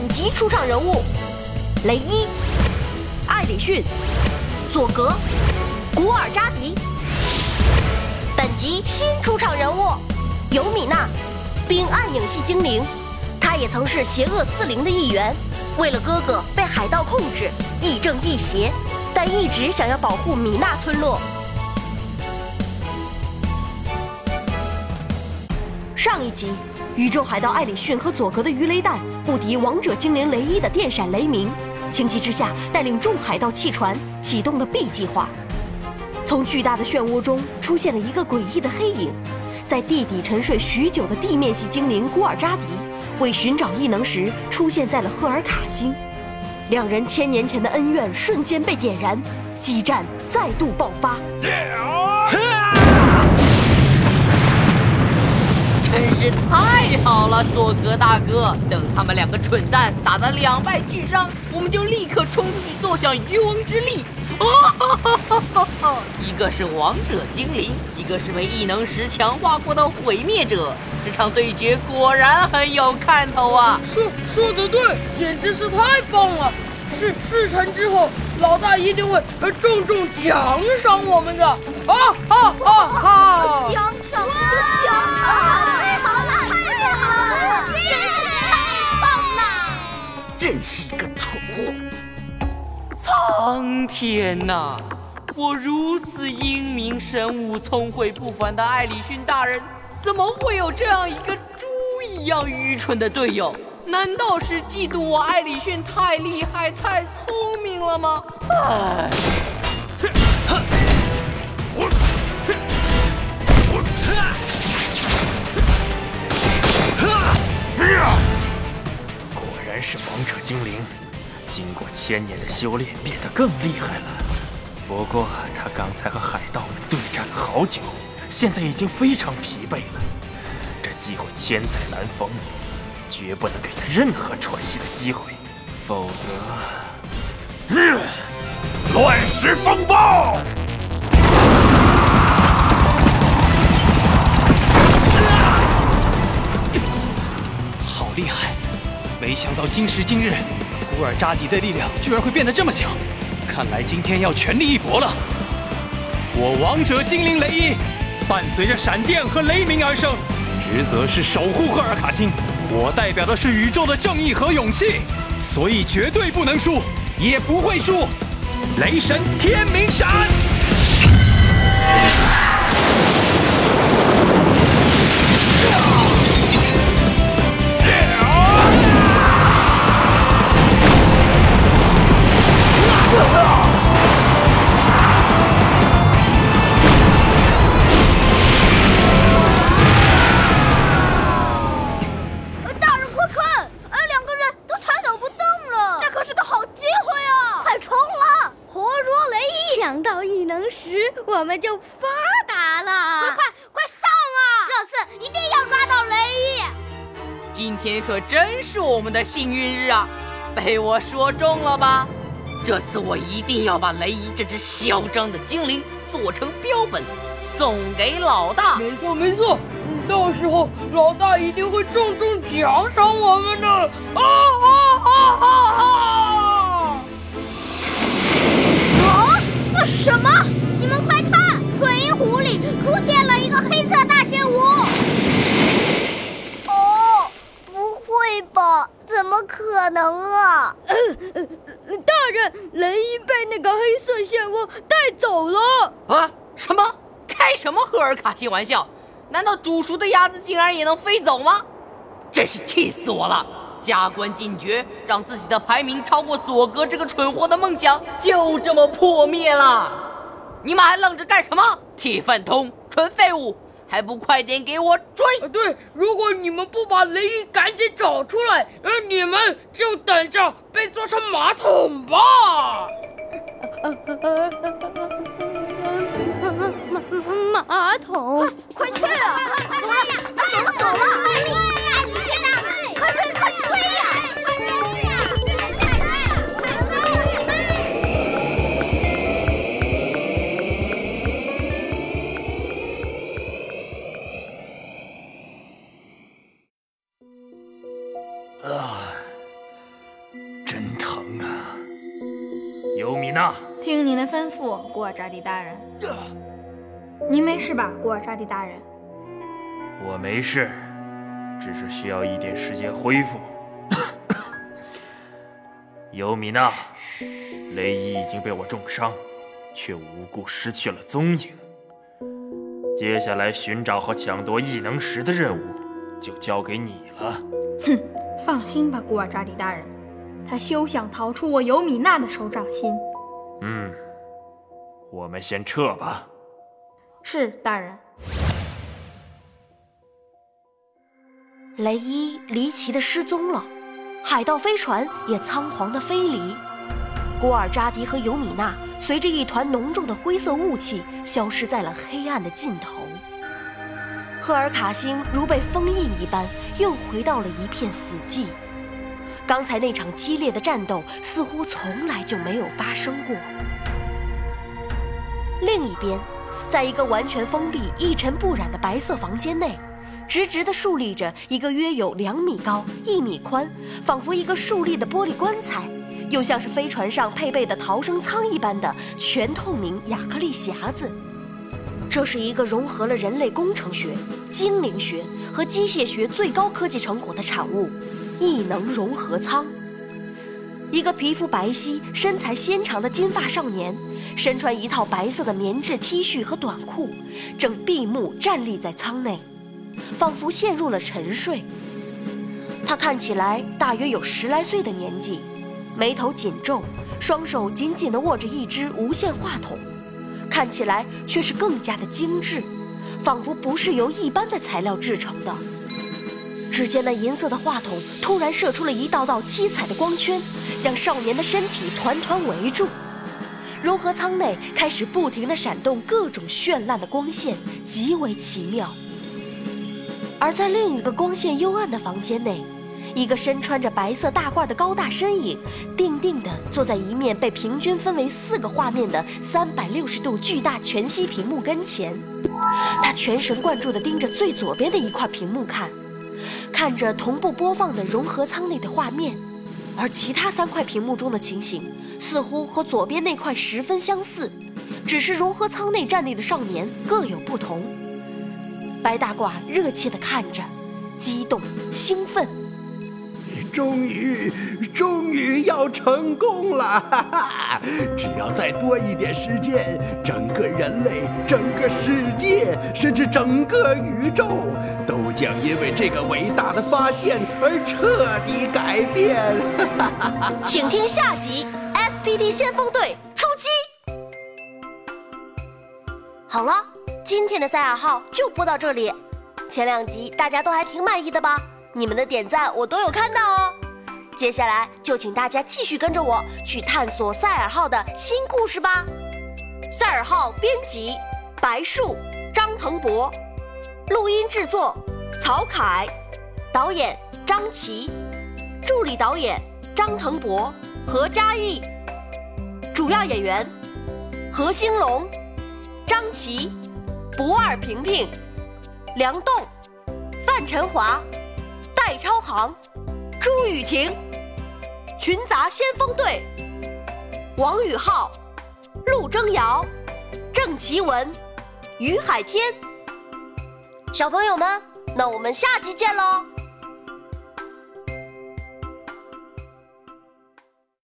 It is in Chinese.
本集出场人物：雷伊、艾里逊、佐格、古尔扎迪。本集新出场人物：尤米娜，冰暗影系精灵，她也曾是邪恶四灵的一员。为了哥哥被海盗控制，亦正亦邪，但一直想要保护米娜村落。上一集，宇宙海盗艾里逊和佐格的鱼雷弹不敌王者精灵雷伊的电闪雷鸣，情急之下带领众海盗弃船，启动了 B 计划。从巨大的漩涡中出现了一个诡异的黑影，在地底沉睡许久的地面系精灵古尔扎迪。为寻找异能时，出现在了赫尔卡星，两人千年前的恩怨瞬间被点燃，激战再度爆发。真是太好了，佐格大哥！等他们两个蠢蛋打得两败俱伤，我们就立刻冲出去坐享渔翁之利。哦，一个是王者精灵，一个是被异能石强化过的毁灭者，这场对决果然很有看头啊！说说的对，简直是太棒了！事事成之后，老大一定会重重奖赏我们的！啊哈哈哈！奖赏，苍天呐！我如此英明神武、聪慧不凡的艾里逊大人，怎么会有这样一个猪一样愚蠢的队友？难道是嫉妒我艾里逊太厉害、太聪明了吗？唉！果然是王者精灵。经过千年的修炼，变得更厉害了。不过他刚才和海盗们对战了好久，现在已经非常疲惫了。这机会千载难逢，绝不能给他任何喘息的机会，否则……乱石风暴！好厉害！没想到今时今日。乌尔扎迪的力量居然会变得这么强，看来今天要全力一搏了。我王者精灵雷伊，伴随着闪电和雷鸣而生，职责是守护赫尔卡星。我代表的是宇宙的正义和勇气，所以绝对不能输，也不会输。雷神天明闪！今天可真是我们的幸运日啊！被我说中了吧？这次我一定要把雷伊这只嚣张的精灵做成标本，送给老大。没错没错，到时候老大一定会重重奖赏我们的！啊啊雷伊被那个黑色漩涡带走了！啊？什么？开什么赫尔卡西玩笑？难道煮熟的鸭子竟然也能飞走吗？真是气死我了！加官进爵，让自己的排名超过佐格这个蠢货的梦想就这么破灭了！你们还愣着干什么？铁粪桶，纯废物，还不快点给我追！对，如果你们不把雷伊赶紧找出来，那你们就等着被做成马桶吧！马马桶，快快去啊！走呀，走了走了！啊，真疼啊！尤米娜，听您的吩咐，古尔扎迪大人。您没事吧，古尔扎迪大人？我没事，只是需要一点时间恢复。尤米娜，雷伊已经被我重伤，却无故失去了踪影。接下来寻找和抢夺异能石的任务，就交给你了。哼，放心吧，古尔扎迪大人，他休想逃出我尤米娜的手掌心。嗯，我们先撤吧。是，大人。雷伊离奇的失踪了，海盗飞船也仓皇的飞离。古尔扎迪和尤米娜随着一团浓重的灰色雾气消失在了黑暗的尽头。赫尔卡星如被封印一般，又回到了一片死寂。刚才那场激烈的战斗似乎从来就没有发生过。另一边，在一个完全封闭、一尘不染的白色房间内，直直地竖立着一个约有两米高、一米宽，仿佛一个竖立的玻璃棺材。又像是飞船上配备的逃生舱一般的全透明亚克力匣子，这是一个融合了人类工程学、精灵学和机械学最高科技成果的产物——异能融合舱。一个皮肤白皙、身材纤长的金发少年，身穿一套白色的棉质 T 恤和短裤，正闭目站立在舱内，仿佛陷入了沉睡。他看起来大约有十来岁的年纪。眉头紧皱，双手紧紧地握着一支无线话筒，看起来却是更加的精致，仿佛不是由一般的材料制成的。只见那银色的话筒突然射出了一道道七彩的光圈，将少年的身体团团围住。融合舱内开始不停地闪动各种绚烂的光线，极为奇妙。而在另一个光线幽暗的房间内。一个身穿着白色大褂的高大身影，定定地坐在一面被平均分为四个画面的三百六十度巨大全息屏幕跟前。他全神贯注地盯着最左边的一块屏幕看，看着同步播放的融合舱内的画面，而其他三块屏幕中的情形似乎和左边那块十分相似，只是融合舱内站立的少年各有不同。白大褂热切地看着，激动兴奋。终于，终于要成功了！哈哈，只要再多一点时间，整个人类、整个世界，甚至整个宇宙，都将因为这个伟大的发现而彻底改变！哈哈，请听下集：SPD 先锋队出击！好了，今天的赛尔号就播到这里。前两集大家都还挺满意的吧？你们的点赞我都有看到哦，接下来就请大家继续跟着我去探索赛尔号的新故事吧。赛尔号编辑：白树、张腾博，录音制作：曹凯，导演：张琪，助理导演：张腾博、何嘉义，主要演员：何兴龙、张琪、不二平平、梁栋、范晨华。蔡超航、朱雨婷、群杂先锋队、王宇浩、陆征瑶、郑奇文、于海天，小朋友们，那我们下集见喽！